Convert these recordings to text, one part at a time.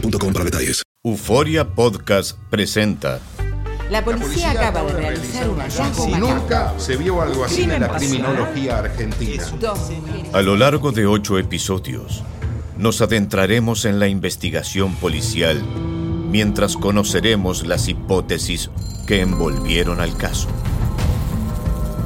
para detalles. Euforia Podcast presenta. La policía, acaba de realizar un hallazgo Si nunca se vio algo así en la criminología argentina. A lo largo de ocho episodios, nos adentraremos en la investigación policial mientras conoceremos las hipótesis que envolvieron al caso.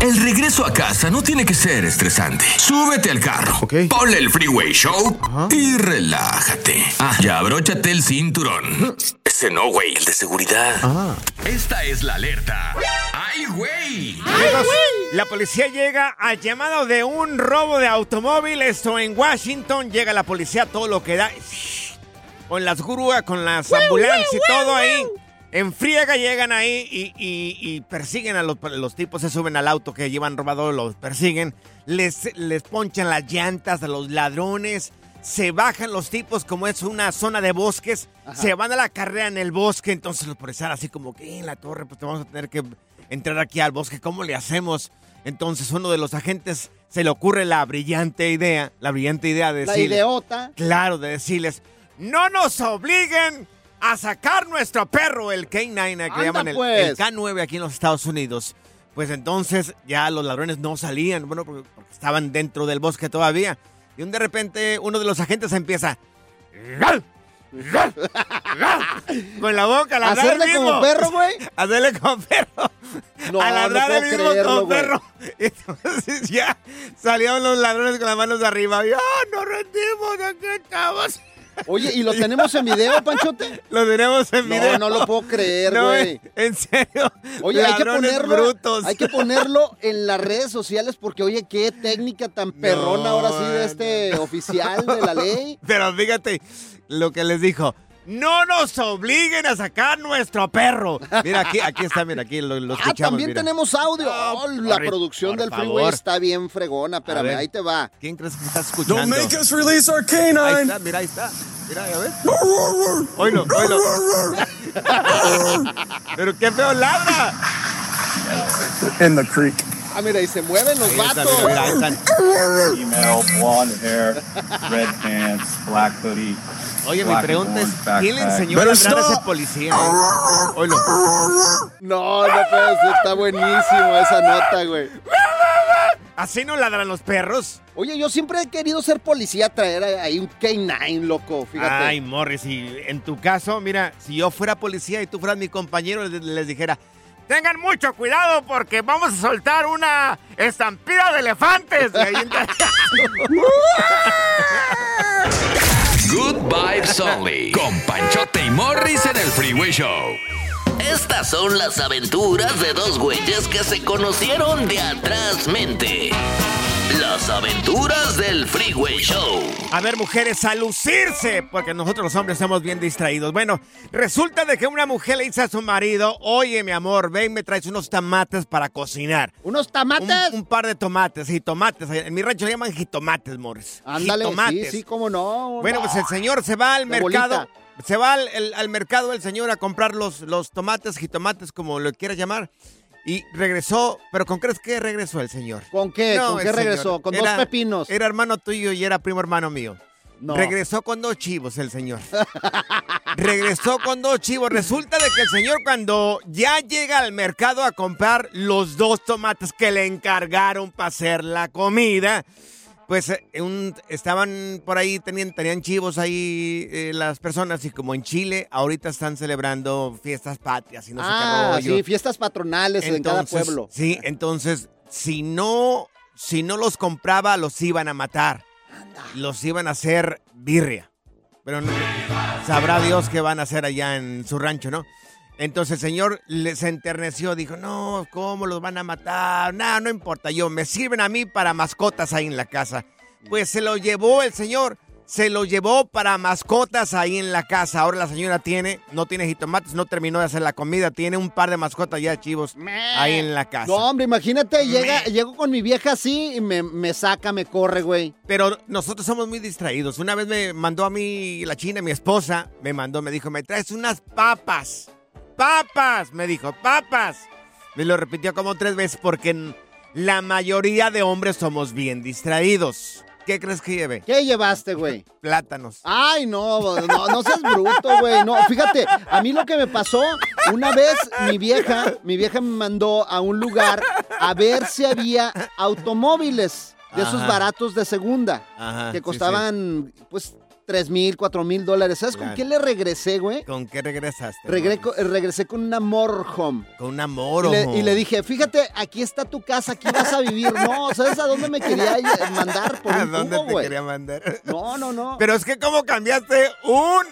El regreso a casa no tiene que ser estresante. Súbete al carro, ponle el Freeway Show y relájate. Ah, ya abróchate el cinturón. Ese no, güey, el de seguridad. Ah. Esta es la alerta. ¡Ay, güey! La policía llega al llamado de un robo de automóvil. Esto en Washington. Llega la policía, todo lo que da. Con las grúas, con las ambulancias y todo ahí. En friega llegan ahí y, y- y persiguen a los, los tipos, se suben al auto que llevan robado, los persiguen, les, les ponchan las llantas a los ladrones, se bajan los tipos como es una zona de bosques, se van a la carrera en el bosque, entonces los policías así como que en la torre, pues te vamos a tener que entrar aquí al bosque, ¿cómo le hacemos? Entonces uno de los agentes se le ocurre la brillante idea, la brillante idea de La decirles- ideota. Claro, de decirles, no nos obliguen a sacar nuestro perro, el K9, que llaman el, pues. el K9 aquí en los Estados Unidos. Pues entonces ya los ladrones no salían, bueno, porque, porque estaban dentro del bosque todavía. Y de repente uno de los agentes empieza... Con la boca, a ladrar el ¿Hacerle como mismo. perro, güey? Hacerle como perro. No, a ladrar no el mismo creerlo, como güey. perro. Entonces ya salieron los ladrones con las manos arriba. Y, ¡ah, no rendimos! Aquí estamos. Oye, ¿y lo tenemos en video, Panchote? Lo tenemos en video. no lo puedo creer, No, güey. en serio. Oye, hay que ponerlo. brutos. Hay que ponerlo en las redes sociales porque, oye, qué técnica tan perrona ahora sí de este oficial de la ley. Pero fíjate lo que les dijo. No nos obliguen a sacar nuestro perro. Mira, aquí, aquí está, mira, aquí lo, lo Ah, escuchamos. también mira. tenemos audio. Oh, la por- producción por del favor. freeway está bien fregona. A Espérame, ver. ahí te va. ¿Quién crees que está escuchando? Don't make us release our Ahí canine. está, mira, ahí está. Mira, ya ves. Oilo, oilo. Pero qué feo ladra. In the creek. Ah, mira, y se mueven los Ahí está, vatos. mira, mira, ahí están. Female, blonde hair, red pants, black hoodie. Oye, mi pregunta es, ¿quién le enseñó a ladrar a ese policía? Oilo. No, no puede ser. Está buenísimo esa nota, güey. ¿Así no ladran los perros? Oye, yo siempre he querido ser policía, traer ahí un K9, loco. Fíjate. Ay, Morris, y en tu caso, mira, si yo fuera policía y tú fueras mi compañero, les, les dijera, tengan mucho cuidado porque vamos a soltar una estampida de elefantes. Entra- Members Only. Con Panchote y Morris en el Freeway Show. Estas son las aventuras de dos güeyes que se conocieron de atrás mente. Las aventuras del Freeway Show. A ver, mujeres, a lucirse, porque nosotros los hombres somos bien distraídos. Bueno, resulta de que una mujer le dice a su marido, oye, mi amor, ven, me traes unos tomates para cocinar. ¿Unos tomates? Un, un par de tomates, sí, tomates. En mi rancho le llaman jitomates, Morris. Ándale, sí, Jitomates. sí, cómo no. Bueno, pues el señor se va al mercado. bolita. Se va al, el- al mercado el señor a comprar los, los tomates, jitomates, como lo quieras llamar. Y regresó, pero ¿con crees que regresó el señor? ¿Con qué? No, ¿Con qué regresó? ¿Con era- dos pepinos? Era hermano tuyo y era primo hermano mío. No. Regresó con dos chivos el señor. Regresó con dos chivos. Resulta de que el señor cuando ya llega al mercado a comprar los dos tomates que le encargaron para hacer la comida, pues eh, un- estaban por ahí, tenían, tenían chivos ahí eh, las personas y como en Chile ahorita están celebrando fiestas patrias y no sé ah, qué rollo. sí, fiestas patronales en cada Entonces, pueblo. Sí, entonces, si no, si no los compraba, los iban a matar. Los iban a hacer birria. Pero no- sabrá Dios qué van a hacer allá en su rancho, ¿no? Entonces el señor se enterneció, dijo, no, ¿cómo los van a matar? No, no importa, yo, me sirven a mí para mascotas ahí en la casa. Pues se lo llevó el señor, se lo llevó para mascotas ahí en la casa. Ahora la señora tiene, no tiene jitomates, no terminó de hacer la comida, tiene un par de mascotas ya chivos ahí en la casa. No, hombre, imagínate, llega, llego con mi vieja así y me, me saca, me corre, güey. Pero nosotros somos muy distraídos. Una vez me mandó a mí la china, mi esposa, me mandó, me dijo, me traes unas papas. Papas, me dijo, papas. Me lo repitió como tres veces porque la mayoría de hombres somos bien distraídos. ¿Qué crees que lleve? ¿Qué llevaste, güey? Plátanos. Ay, no, no, no seas bruto, güey. No, fíjate, a mí lo que me pasó, una vez mi vieja, mi vieja me mandó a un lugar a ver si había automóviles de esos Ajá. baratos de segunda, Ajá, que sí, costaban, pues, tres mil, cuatro mil dólares. ¿Sabes con qué le regresé, güey? ¿Con qué regresaste? Regre- regresé con una motorhome. Con una Y moro. le, y le dije, fíjate, aquí está tu casa, aquí vas a vivir. No, ¿sabes a dónde me quería mandar por ¿A un dónde te güey? quería mandar? No, no, no. Pero es que cómo cambiaste un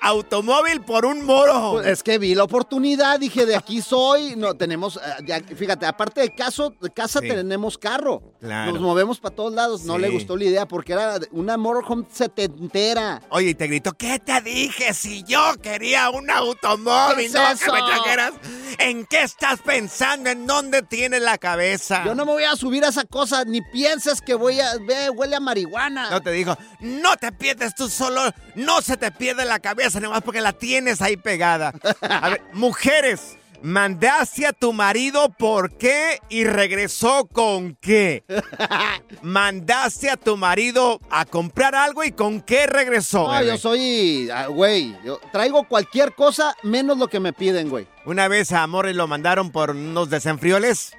automóvil por un moro. Pues es que vi la oportunidad, dije, de aquí soy. No, tenemos, eh, fíjate, aparte de caso, de casa Sí. tenemos carro. Claro. Nos movemos para todos lados. No le gustó la idea porque era una motorhome setentera. Oye, y te gritó, ¿qué te dije? Si yo quería un automóvil, ¿Qué es no que eso? me trajeras. ¿En qué estás pensando? ¿En dónde tienes la cabeza? Yo no me voy a subir a esa cosa, ni pienses que voy a, ve, huele a marihuana. No te dijo, no te pierdes tú solo, no se te pierde la cabeza, nomás porque la tienes ahí pegada. A ver, mujeres, mandaste a tu marido por qué y regresó con qué. Mandaste a tu marido a comprar algo y con qué regresó. No, yo soy, ah, güey, yo traigo cualquier cosa menos lo que me piden, güey. Una vez a Morris lo mandaron por unos desenfrioles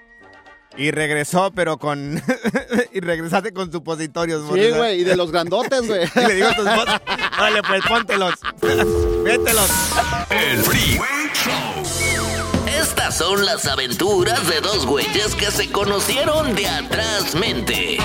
y regresó, pero con. y regresaste con supositorios. Sí, güey, y de los grandotes, güey. Y le digo a tu esposa, órale, pues póntelos. Vételos. El Freeway Show. Estas son las aventuras de dos güeyes que se conocieron de atrás mente.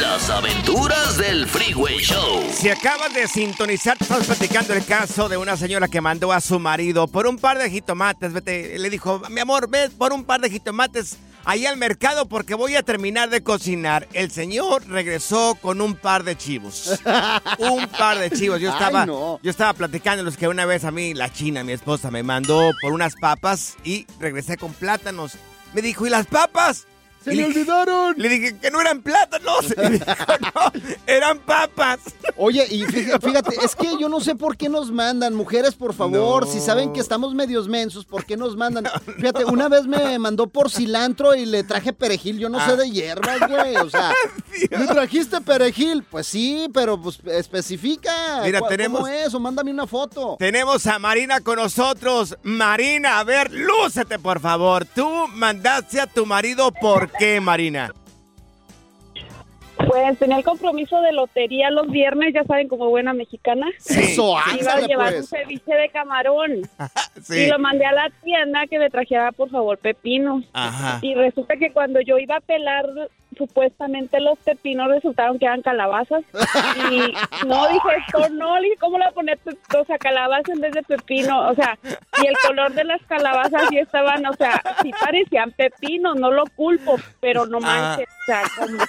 Las aventuras del Freeway Show. Si acabas de sintonizar, estamos platicando el caso de una señora que mandó a su marido por un par de jitomates. Vete, le dijo, mi amor, ve por un par de jitomates ahí al mercado porque voy a terminar de cocinar. El señor regresó con un par de chivos. un par de chivos. Yo Ay, estaba, no. yo estaba platicándoles que una vez a mí, la china, mi esposa, me mandó por unas papas y regresé con plátanos. Me dijo, ¿y las papas? Se Y me le- olvidaron. Le dije que no eran plátanos. Y dijo, no, eran papas. Oye, y fí- fíjate, es que yo no sé por qué nos mandan, mujeres, por favor, No. si saben que estamos medios mensos, ¿por qué nos mandan? Fíjate, una vez me mandó por cilantro y le traje perejil, yo no sé Ah. de hierbas, güey, o sea, ¿le trajiste perejil? Pues sí, pero pues especifica. Mira, ¿Cu- tenemos- ¿Cómo es? O mándame una foto. Tenemos a Marina con nosotros. Marina, a ver, lúcete, por favor. Tú mandaste a tu marido, ¿por qué, Marina? Pues tenía el compromiso de lotería los viernes, ya saben, como buena mexicana. Eso, Iba a llevar pues. un ceviche de camarón. Sí. Y lo mandé a la tienda que me trajera, por favor, pepino. Ajá. Y resulta que cuando yo iba a pelar supuestamente los pepinos resultaron que eran calabazas. Y no dije esto, no, dije, ¿cómo le voy a poner o sea, calabaza en vez de pepino? O sea, y el color de las calabazas sí estaban, o sea, sí parecían pepinos, no lo culpo, pero no manches, o sea, como-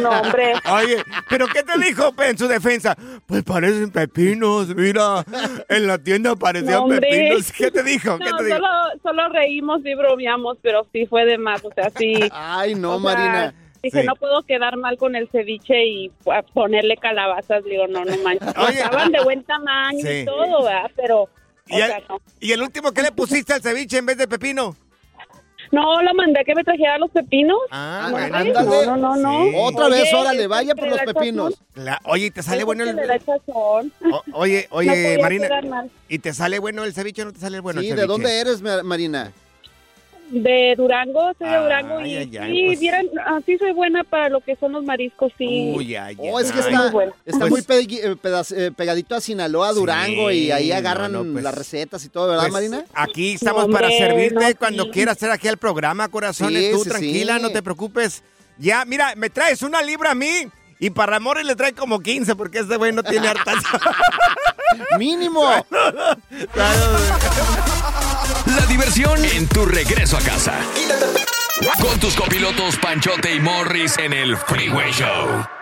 No, hombre. Oye, ¿pero qué te dijo pe, en su defensa? Pues parecen pepinos, mira. En la tienda parecían No, pepinos. ¿Qué te dijo? ¿Qué No, te dijo? solo, solo reímos y bromeamos, pero sí fue de más, o sea, sí. Ay, no, o sea, Marina. Dije, Sí. no puedo quedar mal con el ceviche y a ponerle calabazas. Digo, no, no manches. Estaban de buen tamaño Sí. y todo, ¿verdad? Pero, o ¿Y el, sea, no. y el último qué le pusiste al ceviche en vez de pepino? No, lo mandé a que me trajera los pepinos. Ah, no, bueno. ándale. no, no, no. Sí. Otra vez, Oye, órale, es vaya por los pepinos. La- oye, ¿y te sale bueno el... o- oye, oye, Marina. ¿Y te sale bueno el ceviche o no te sale bueno Sí, el ¿de ceviche? dónde eres, Ma- Marina? De Durango, soy de Ay, Durango y ay, ay, sí, pues. vieran, así soy buena para lo que son los mariscos, sí. Uy, ay, Oh, es que ay. está, Muy bueno. está Pues- muy eh, pedaz- eh, pegadito a Sinaloa, Durango, y ahí agarran no, no, pues- las recetas y todo, ¿verdad, Pues, Marina? Aquí estamos No, para hombre, servirte no, cuando sí. quieras hacer aquí el programa, corazones. Sí, Tú sí, tranquila, sí. no te preocupes. Ya, mira, me traes una libra a mí y para Ramón le trae como 15 porque este güey no tiene hartas. ¡Mínimo! La diversión en tu regreso a casa. Con tus copilotos Panchote y Morris en el Freeway Show.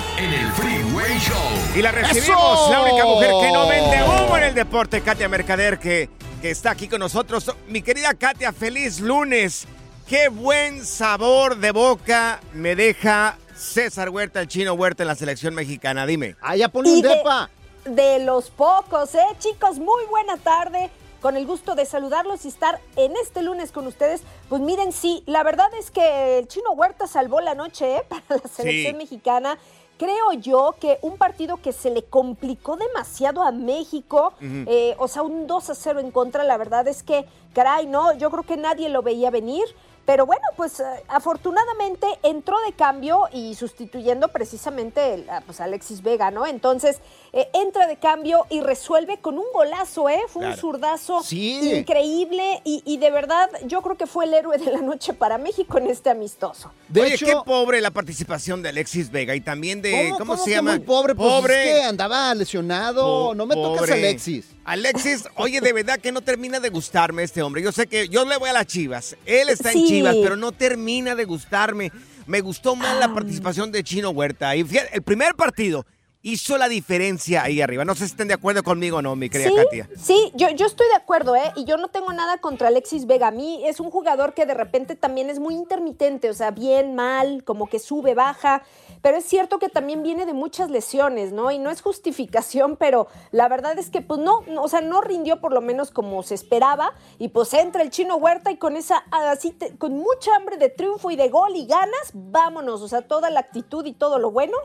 en el Freeway Show. Y la recibimos, ¡Eso! la única mujer que no vende humo en el deporte, Katia Mercader, que, que está aquí con nosotros. Mi querida Katia, feliz lunes. Qué buen sabor de boca me deja César Huerta, el chino Huerta en la selección mexicana. Dime. Ah, ya ponle Y un de- depa. De los pocos, ¿eh? Chicos, muy buena tarde. Con el gusto de saludarlos y estar en este lunes con ustedes. Pues miren, sí, la verdad es que el chino Huerta salvó la noche, ¿eh? Para la selección mexicana. Creo yo que un partido que se le complicó demasiado a México, eh, o sea, un 2 a 0 en contra, la verdad es que, caray, no, yo creo que nadie lo veía venir. Pero bueno, pues eh, afortunadamente entró de cambio y sustituyendo precisamente el, a, pues, a Alexis Vega, ¿no? Entonces eh, entra de cambio y resuelve con un golazo, ¿eh? Fue un zurdazo Sí. increíble y, y de verdad yo creo que fue el héroe de la noche para México en este amistoso. De Oye, hecho- qué pobre la participación de Alexis Vega y también de. ¿Cómo, ¿Cómo, se llama? muy pobre? Pues pobre. es que andaba lesionado. Po- no me tocas pobre. Alexis. Alexis, oye, de verdad que no termina de gustarme este hombre. Yo sé que yo le voy a las Chivas. Él está en. Chivas, pero no termina de gustarme. Me gustó más Ah. la participación de Chino Huerta. Y fíjate, el primer partido, hizo la diferencia ahí arriba. No sé si estén de acuerdo conmigo o no, mi querida sí, Katia. Sí, yo, yo estoy de acuerdo, ¿eh? Y yo no tengo nada contra Alexis Vega. A mí es un jugador que de repente también es muy intermitente, o sea, bien, mal, como que sube, baja. Pero es cierto que también viene de muchas lesiones, ¿no? Y no es justificación, pero la verdad es que, pues no, no, o sea, no rindió por lo menos como se esperaba. Y pues entra el chino Huerta y con esa, así, te- con mucha hambre de triunfo y de gol y ganas, vámonos. O sea, toda la actitud y todo lo bueno.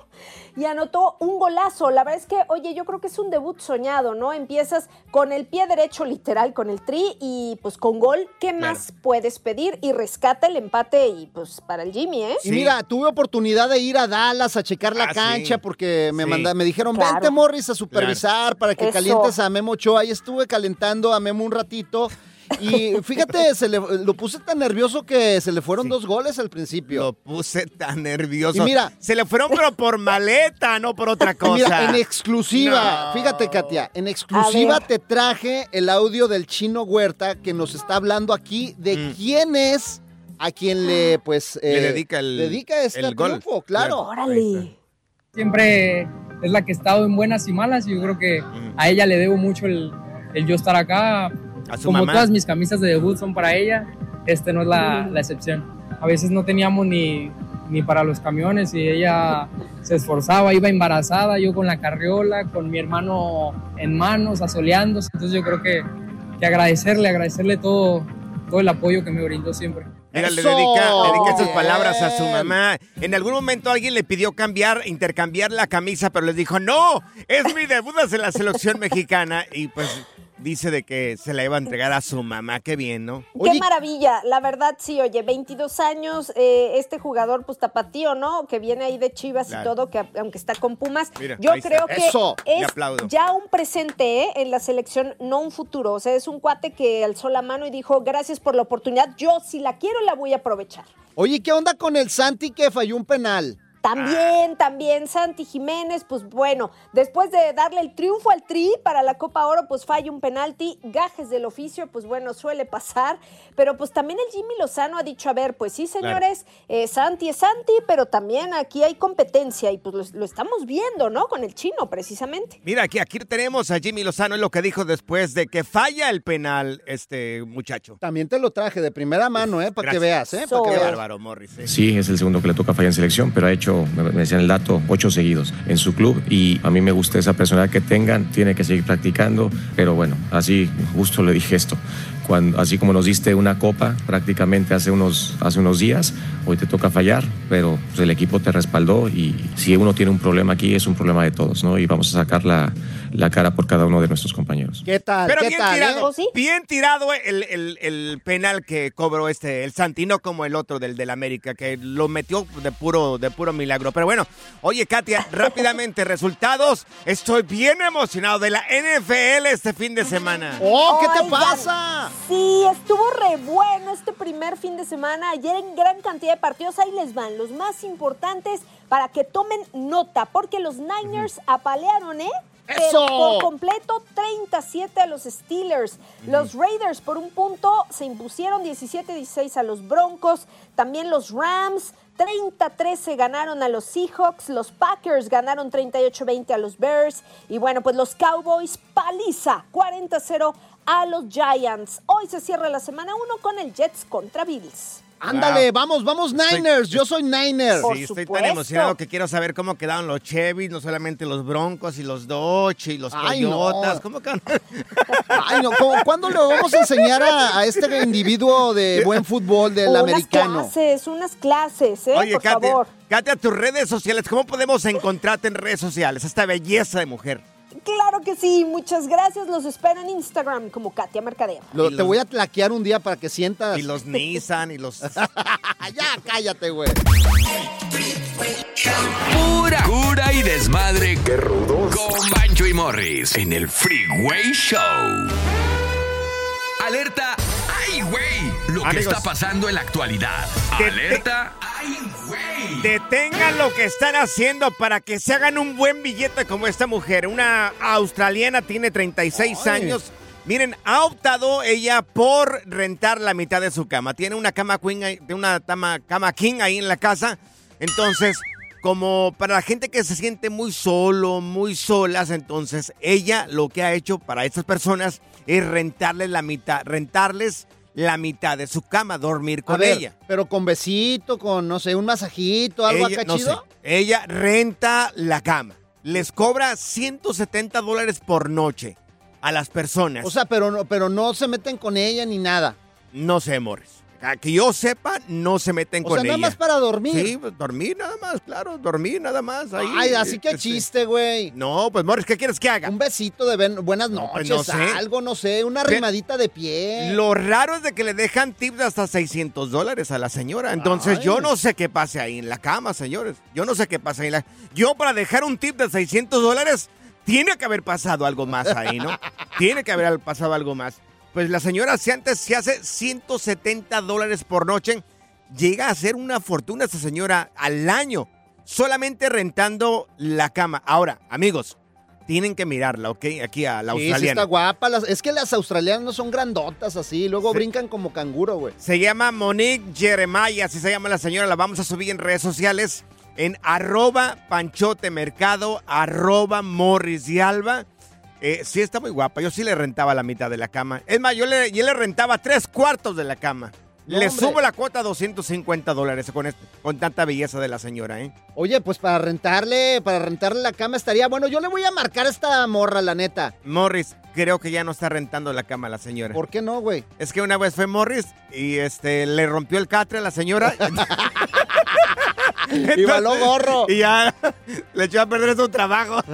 Y anotó un golazo. La verdad es que, oye, yo creo que es un debut soñado, ¿no? Empiezas con el pie derecho, literal, con el tri y pues con gol. ¿Qué más puedes pedir? Y rescata el empate y pues para el Jimmy, ¿eh? Y mira, tuve oportunidad de ir a Dallas a checar la Ah, cancha sí. porque me, Sí. manda- me dijeron, Claro. vente Morris a supervisar para que Eso. calientes a Memo Ochoa. Y estuve calentando a Memo un ratito. Y fíjate, se le- lo puse tan nervioso que se le fueron dos goles al principio. Lo puse tan nervioso. Y mira- se le fueron pero por maleta, no por otra cosa. Mira, en exclusiva, No. fíjate Katia, en exclusiva te traje el audio del chino Huerta que nos está hablando aquí de Mm. quién es a quien le pues Le eh, dedica el- dedica este el gol. triunfo, claro. Órale. siempre es la que ha estado en buenas y malas y yo creo que a ella le debo mucho el, el yo estar acá. A su Como mamá. todas mis camisas de debut son para ella, este no es la, la excepción. A veces no teníamos ni, ni para los camiones y ella se esforzaba, iba embarazada, yo con la carriola, con mi hermano en manos, asoleándose. Entonces yo creo que, que agradecerle, agradecerle todo, todo el apoyo que me brindó siempre. Mira, le dedica, le dedica estas Bien. palabras a su mamá. En algún momento alguien le pidió cambiar, intercambiar la camisa, pero les dijo, no, es mi debut en la selección mexicana. Y pues dice de que se la iba a entregar a su mamá. Qué bien, ¿no? Qué maravilla, la verdad sí, oye, 22 años, eh, este jugador pues tapatío, ¿no? Que viene ahí de Chivas Claro. y todo, que a- aunque está con Pumas, Mira, yo está. creo que Eso, es ya un presente ¿eh? en la selección, no un futuro, o sea, es un cuate que alzó la mano y dijo, gracias por la oportunidad, yo si la quiero la voy a aprovechar. Oye, ¿qué onda con el Santi que falló un penal? También, también Santi Jiménez, pues bueno, después de darle el triunfo al Tri para la Copa Oro, pues falla un penalti, gajes del oficio, pues bueno, suele pasar, pero pues también el Jimmy Lozano ha dicho, a ver, pues sí, señores, eh, Santi es Santi, pero también aquí hay competencia y pues lo, lo estamos viendo, ¿no? Con el chino, precisamente. Mira, aquí, aquí tenemos a Jimmy Lozano, es lo que dijo después de que falla el penal este muchacho. También te lo traje de primera mano, ¿eh? Para que veas, ¿eh? Para que veas. bárbaro, Morris. ¿eh? Sí, es el segundo que le toca fallar en selección, pero ha hecho, me me decían el dato, ocho seguidos en su club y a mí me gusta esa personalidad que tengan, tiene que seguir practicando, pero bueno, así justo le dije esto. Cuando, así como nos diste una copa prácticamente hace unos, hace unos días, hoy te toca fallar, pero pues, el equipo te respaldó y si uno tiene un problema aquí es un problema de todos, ¿no? Y vamos a sacar la, la cara por cada uno de nuestros compañeros. ¿Qué tal? Pero ¿Qué bien tal? tirado, eh? bien tirado el, el- el penal que cobró este, el Santino como el otro del, del América, que lo metió de puro, de puro milagro. Pero bueno, oye, Katia, rápidamente, resultados. Estoy bien emocionado de la NFL este fin de semana. ¡Oh, qué te pasa! Sí, estuvo re bueno este primer fin de semana. Ayer en gran cantidad de partidos. Ahí les van los más importantes para que tomen nota, porque los Niners apalearon, ¿eh? ¡Eso! por completo 37 a los Steelers. Los Raiders por un punto se impusieron 17-16 a los Broncos. También los Rams 30-13 ganaron a los Seahawks. Los Packers ganaron 38-20 a los Bears. Y bueno, pues los Cowboys paliza 40-0 a los Giants. Hoy se cierra la semana 1 con el Jets contra Bills. Ándale, vamos, vamos Niners. Yo soy Niner. Por Sí, estoy tan emocionado que quiero saber cómo quedaron los Chevys, no solamente los Broncos y los Dodge y los Ay, no. Coyotas. ¿Cómo que Ay, no, ¿cómo- ¿cuándo le vamos a enseñar a, a este individuo de buen fútbol del unas americano? clases, unas clases, ¿eh? Oye, por Katia, favor. Katia, tus redes sociales, ¿cómo podemos encontrarte en redes sociales? Esta belleza de mujer. Claro que sí, muchas gracias. Los espero en Instagram como Katia. Lo- Y te los- voy a tlaquear un día para que sientas. Y los Nissan y los... ya, cállate, güey. Pura cura y desmadre. ¡Qué rudos! Con Bancho y Morris en el Freeway Show. Que Amigos. está pasando en la actualidad. Que- Alerta. ¡Ay, güey! Detengan lo que están haciendo para que se hagan un buen billete como esta mujer. Una australiana tiene 36 Ay. años. Miren, ha optado ella por rentar la mitad de su cama. Tiene una cama queen, una cama, cama king ahí en la casa. Entonces, como para la gente que se siente muy solo, muy solas, entonces ella lo que ha hecho para estas personas es rentarles la mitad, rentarles la mitad de su cama, dormir con A ver, ella. Pero con besito, con, no sé, un masajito, algo Ella- acá no chido. sé, ella renta la cama. Les cobra 170 dólares por noche a las personas. O sea, pero no, pero no se meten con ella ni nada. no sé, Morris. A que yo sepa, no se meten O con sea, nada ella. más para dormir. Sí, pues, dormir nada más, claro, dormir nada más. Ahí, Ay, así que Este, chiste, güey. No, pues Morris, ¿qué quieres que haga? Un besito de ben- buenas noches, pues, no sé. algo, no sé, una rimadita de pie. Lo raro es de que le dejan tips de hasta 600 dólares a la señora. Entonces, Ay. yo no sé qué pase ahí en la cama, señores. Yo no sé qué pasa ahí en la... Yo para dejar un tip de 600 dólares, tiene que haber pasado algo más ahí, ¿no? tiene que haber pasado algo más. Pues la señora, si antes se hace 170 dólares por noche, llega a ser una fortuna esa señora al año, solamente rentando la cama. Ahora, amigos, tienen que mirarla, ¿ok? Aquí a la Sí, sí australiana. está guapa. Las- es que las australianas no son grandotas así, luego brincan como canguro, güey. Se llama Monique Jeremiah, así se llama la señora. La vamos a subir en redes sociales en arroba panchote mercado, arroba morris y alba. Eh, sí está muy guapa. Yo sí le rentaba la mitad de la cama. Es más, yo le, yo le rentaba tres cuartos de la cama. No, le hombre. subo la cuota a 250 dólares con, este- con tanta belleza de la señora, ¿eh? Oye, pues para rentarle, para rentarle la cama estaría bueno. Yo le voy a marcar a esta morra, la neta. Morris, creo que ya no está rentando la cama a la señora. ¿Por qué no, güey? Es que una vez fue Morris y este le rompió el catre a la señora. Y való gorro. Y ya le echó a perder su trabajo.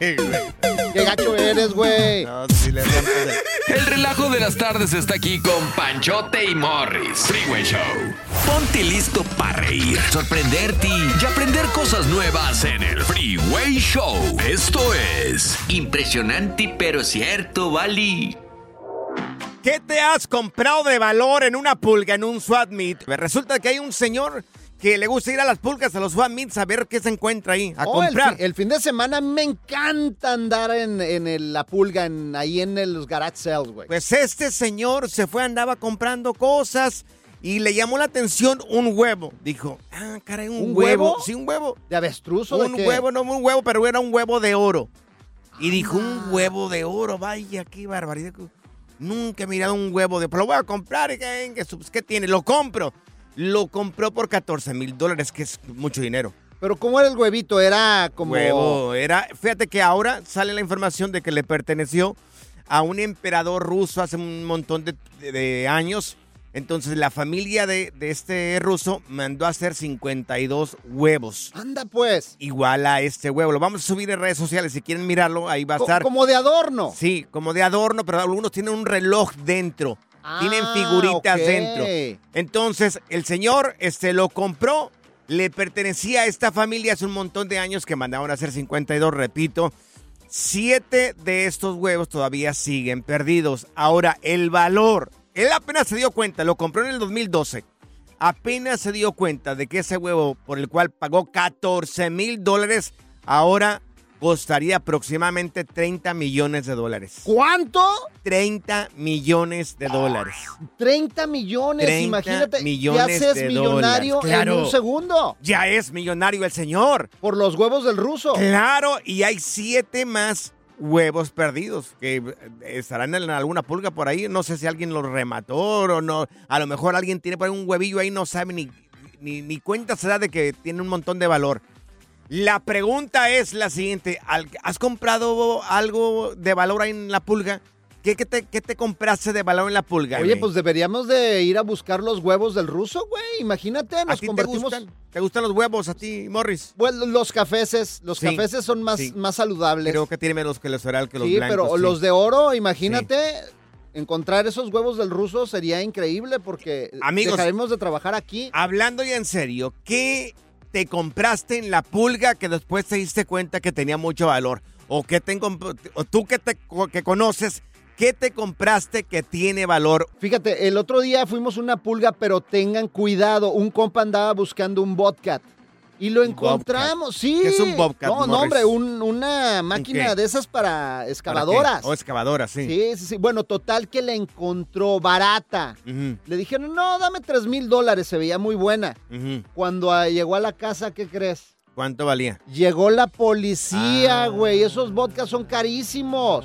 Sí, güey. Qué gacho eres, güey. No, sí le rompes el- El relajo de las tardes está aquí con Panchote y Morris. Freeway Show. Ponte listo para reír, sorprenderte y aprender cosas nuevas en el Freeway Show. Esto es Impresionante pero cierto, Bali. ¿Qué te has comprado de valor en una pulga, en un swap meet? Resulta que hay un señor que le gusta ir a las pulgas, a los swap meets, a ver qué se encuentra ahí, a Oh, el comprar. fin- El, fin de semana me encanta andar en, en el- la pulga, en, ahí en el- los garage sales, güey. Pues este señor se fue, andaba comprando cosas y le llamó la atención un huevo. Dijo, ah, caray, un, ¿Un huevo? huevo? Sí, un huevo. ¿De avestruz o de Un huevo, no un huevo, pero era un huevo de oro. Y dijo, un huevo de oro, vaya, qué barbaridad. Nunca he mirado un huevo de... Pero lo voy a comprar, ¿y ¿qué, qué, qué tiene? Lo compro. Lo compró por 14 mil dólares, que es mucho dinero. Pero ¿cómo era el huevito? Era como... Huevo, era... Fíjate que ahora sale la información de que le perteneció a un emperador ruso hace un montón de, de- de años. Entonces la familia de, de este ruso mandó a hacer 52 huevos. Anda pues. Igual a este huevo. Lo vamos a subir en redes sociales. Si quieren mirarlo, ahí va a Co- estar. Como de adorno. Sí, como de adorno, pero algunos tienen un reloj dentro. Tienen Ah, figuritas dentro. Entonces, el señor este, lo compró, le pertenecía a esta familia hace un montón de años que mandaron a hacer 52, repito. Siete de estos huevos todavía siguen perdidos. Ahora, el valor, él apenas se dio cuenta, lo compró en el 2012. Apenas se dio cuenta de que ese huevo por el cual pagó 14 mil dólares, ahora costaría aproximadamente 30 millones de dólares. ¿Cuánto? 30 millones de dólares. 30 millones, 30 imagínate. millones te haces de millonario dólares, claro. en un segundo. Ya es millonario el señor. Por los huevos del ruso. Claro, y hay siete más huevos perdidos que eh, estarán en alguna pulga por ahí. No sé si alguien los remató o no. A lo mejor alguien tiene por ahí un huevillo ahí, no sabe ni, ni, ni cuenta se da de que tiene un montón de valor. La pregunta es la siguiente. ¿al- ¿Has comprado algo de valor ahí en la pulga? ¿Qué, qué te, qué te compraste de valor en la pulga? Oye, güey? pues deberíamos de ir a buscar los huevos del ruso, güey. Imagínate, ¿A nos te convertimos... gustan? ¿Te gustan los huevos a ti, Morris? Bueno, los cafeces, los Sí, cafeces son más, sí. más saludables. Creo que tiene menos colesterol que los sí, blancos. pero sí. los de oro, imagínate, encontrar esos huevos del ruso sería increíble porque Amigos. dejaremos de trabajar aquí. Hablando ya en serio, ¿qué te compraste en la pulga que después te diste cuenta que tenía mucho valor? ¿O, qué te, o tú que, te, que conoces, qué te compraste que tiene valor? Fíjate, el otro día fuimos una pulga, pero tengan cuidado, un compa andaba buscando un bobcat. Y lo encontramos, sí. ¿Qué es un Bobcat, No, no, hombre, un- una máquina de esas para ¿Para excavadoras. qué? Oh, excavadoras, sí. Sí, sí, sí. Bueno, total que la encontró barata. Le dijeron, no, dame tres mil dólares, se veía muy buena. Cuando ah, llegó a la casa, ¿qué crees? ¿Cuánto valía? Llegó la policía, Ah. güey. Esos vodkas son carísimos.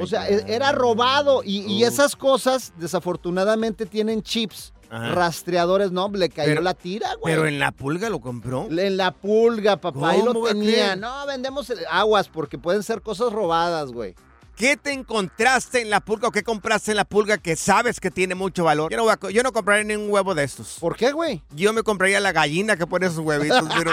O sea, e- era robado. Y, y esas cosas, desafortunadamente, tienen chips. Ajá. Rastreadores, no, le cayó Pero- la tira, güey. Pero en la pulga lo compró. En la pulga, papá. Ahí lo ¿Cómo va a tenía. No, vendemos el- aguas porque pueden ser cosas robadas, güey. ¿Qué te encontraste en la pulga o qué compraste en la pulga que sabes que tiene mucho valor? Yo no, voy a yo no compraría ni un huevo de estos. ¿Por qué, güey? Yo me compraría la gallina que pone sus huevitos. pero-.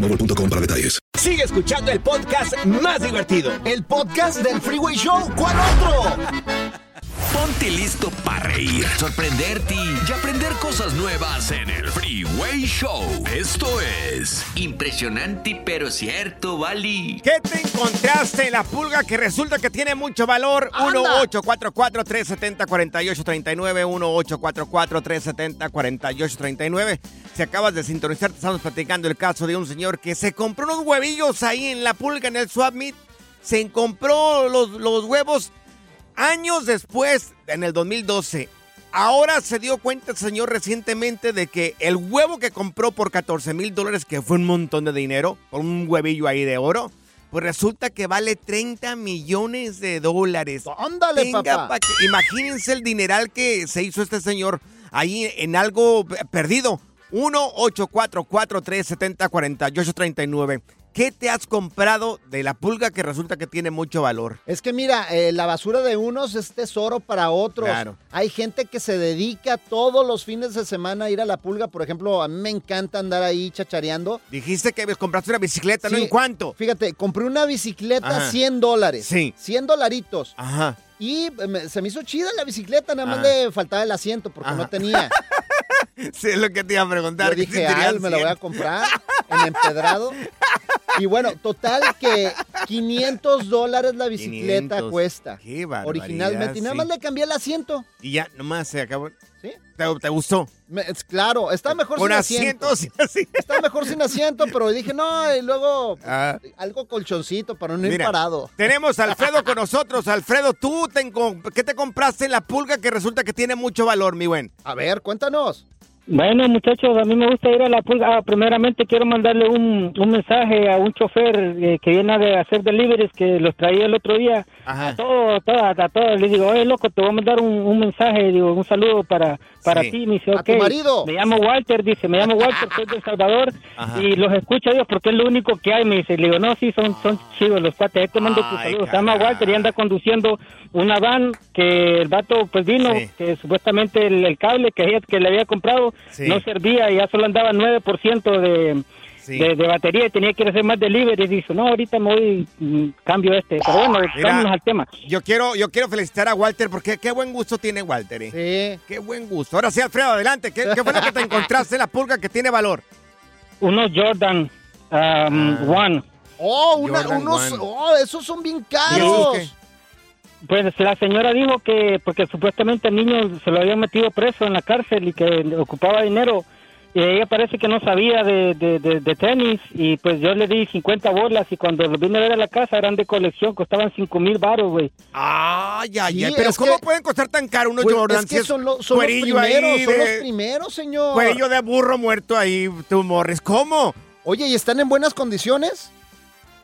para detalles. Sigue escuchando el podcast más divertido. El podcast del Freeway Show. ¿Cuál otro? Ponte listo para reír, sorprenderte y aprender cosas nuevas en el Freeway Show. Esto es Impresionante pero cierto, Bali. ¿Qué te encontraste en la pulga que resulta que tiene mucho valor? 1-844-370-4839. 1-844-370-4839. Si acabas de sintonizar, te estamos platicando el caso de un señor que se compró unos huevillos ahí en la pulga, en el Swap Meet. Se compró los, los huevos años después, en el 2012. Ahora se dio cuenta el señor recientemente de que el huevo que compró por 14 mil dólares, que fue un montón de dinero, por un huevillo ahí de oro, pues resulta que vale 30 millones de dólares. Ándale, Tenga papá. pa' que- imagínense el dineral que se hizo este señor ahí en algo pe- perdido. 1-844-370-4839. ¿Qué te has comprado de la pulga que resulta que tiene mucho valor? Es que mira, eh, la basura de unos es tesoro para otros. Claro. Hay gente que se dedica todos los fines de semana a ir a la pulga. Por ejemplo, a mí me encanta andar ahí chachareando. Dijiste que compraste una bicicleta, ¿no? ¿En cuánto? Fíjate, compré una bicicleta Ajá. 100 dólares. Sí. 100 dolaritos. Ajá. Y eh, se me hizo chida la bicicleta, nada más Ajá. le faltaba el asiento porque Ajá. no tenía. Sí, es lo que te iba a preguntar. Yo ¿qué dije, ah, me la voy a comprar en empedrado. Y bueno, total que 500 dólares la bicicleta 500. cuesta. Qué barbaridad, Originalmente. Y nada sí. más le cambié el asiento. Y ya, nomás se acabó. ¿Sí? ¿Te, te gustó? Me- es claro, está mejor sin asiento. asiento, asiento. Está mejor sin asiento, pero dije, no, y luego pues, Ah. algo colchoncito para no ir Mira, parado. Tenemos a Alfredo con nosotros. Alfredo, ¿tú te qué te compraste en la pulga que resulta que tiene mucho valor, mi buen? A ver, cuéntanos. Bueno, muchachos, a mí me gusta ir a la pulga. Ah, primeramente quiero mandarle un, un mensaje a un chofer eh, que viene de hacer deliveries que los traía el otro día. A todos, todas, a todos. Le digo, oye, loco, te voy a mandar un, un mensaje, digo, un saludo para, para Sí. ti. Me dice, A tu ok. marido. Me llamo Walter, dice, me llamo Walter, soy de El Salvador Ajá. y los escucho Dios porque es lo único que hay. Me dice, le digo, no, sí, son, son chidos los cuates. Ahí te mando tu saludo. Se llama Walter y anda conduciendo una van que el vato pues vino, Sí. que supuestamente el, el cable que, ella- que le había comprado Sí. no servía y ya solo andaba 9% de, Sí. de, de batería y tenía que ir a hacer más delivery. Y dice, no, ahorita me voy, mm, cambio este. Pero bueno, Mira, vámonos al tema. Yo quiero, yo quiero felicitar a Walter porque qué buen gusto tiene Walter. ¿eh? Sí. Qué buen gusto. Ahora sí, Alfredo, adelante. ¿Qué, qué fue lo que te encontraste en la pulga que tiene valor? Unos Jordan um, One. Oh, una- Jordan unos, One. oh, esos son bien caros. Pues la señora dijo que porque supuestamente el niño se lo habían metido preso en la cárcel y que ocupaba dinero y ella parece que no sabía de, de, de- de tenis y pues yo le di 50 bolas y cuando lo vine a ver a la casa eran de colección, costaban 5 mil baros, güey. Ay, ay, Sí, ay. Pero ¿cómo que- pueden costar tan caro unos Pues, es que son, lo- son los primeros, son los de- primeros, señor. Cuerillo de burro muerto ahí, tú morres. ¿Cómo? Oye, ¿y están en buenas condiciones?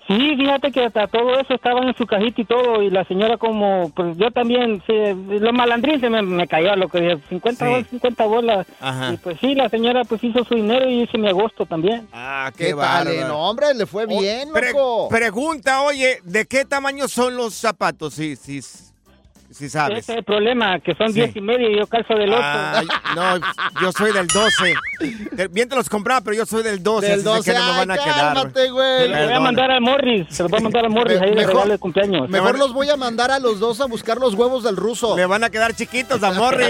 Sí, fíjate que hasta todo eso estaba en su cajita y todo, y la señora como, pues yo también, sí, lo malandrín se me, me cayó, lo que dije, 50 Sí. bolas, 50 bolas. Ajá. Y pues sí, la señora pues hizo su dinero y hice mi agosto también. Ah, ¿Qué, eh? No, hombre, le fue bien, Pre- loco. pregunta, oye, ¿de qué tamaño son los zapatos? Sí, sí, sí sabes. Ese es el problema, que son Sí. 10 y medio y yo calzo del 8. Ay, no, yo soy del 12. Te- Bien te los compraba, pero yo soy del 12. Del así es que 12, no me ay, van a quedar. cálmate, güey. Se los voy a mandar al Morris, se los voy a mandar al Morris ahí Mejor- regalo de cumpleaños. Mejor los voy a mandar a los dos a buscar los huevos del ruso. Le van a quedar chiquitos a Morris.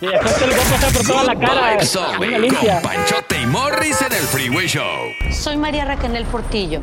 Y después te los voy a pasar por toda la cara. Venga, limpia. con Panchote y Morris en el Freeway Show. Soy María Raquel Portillo.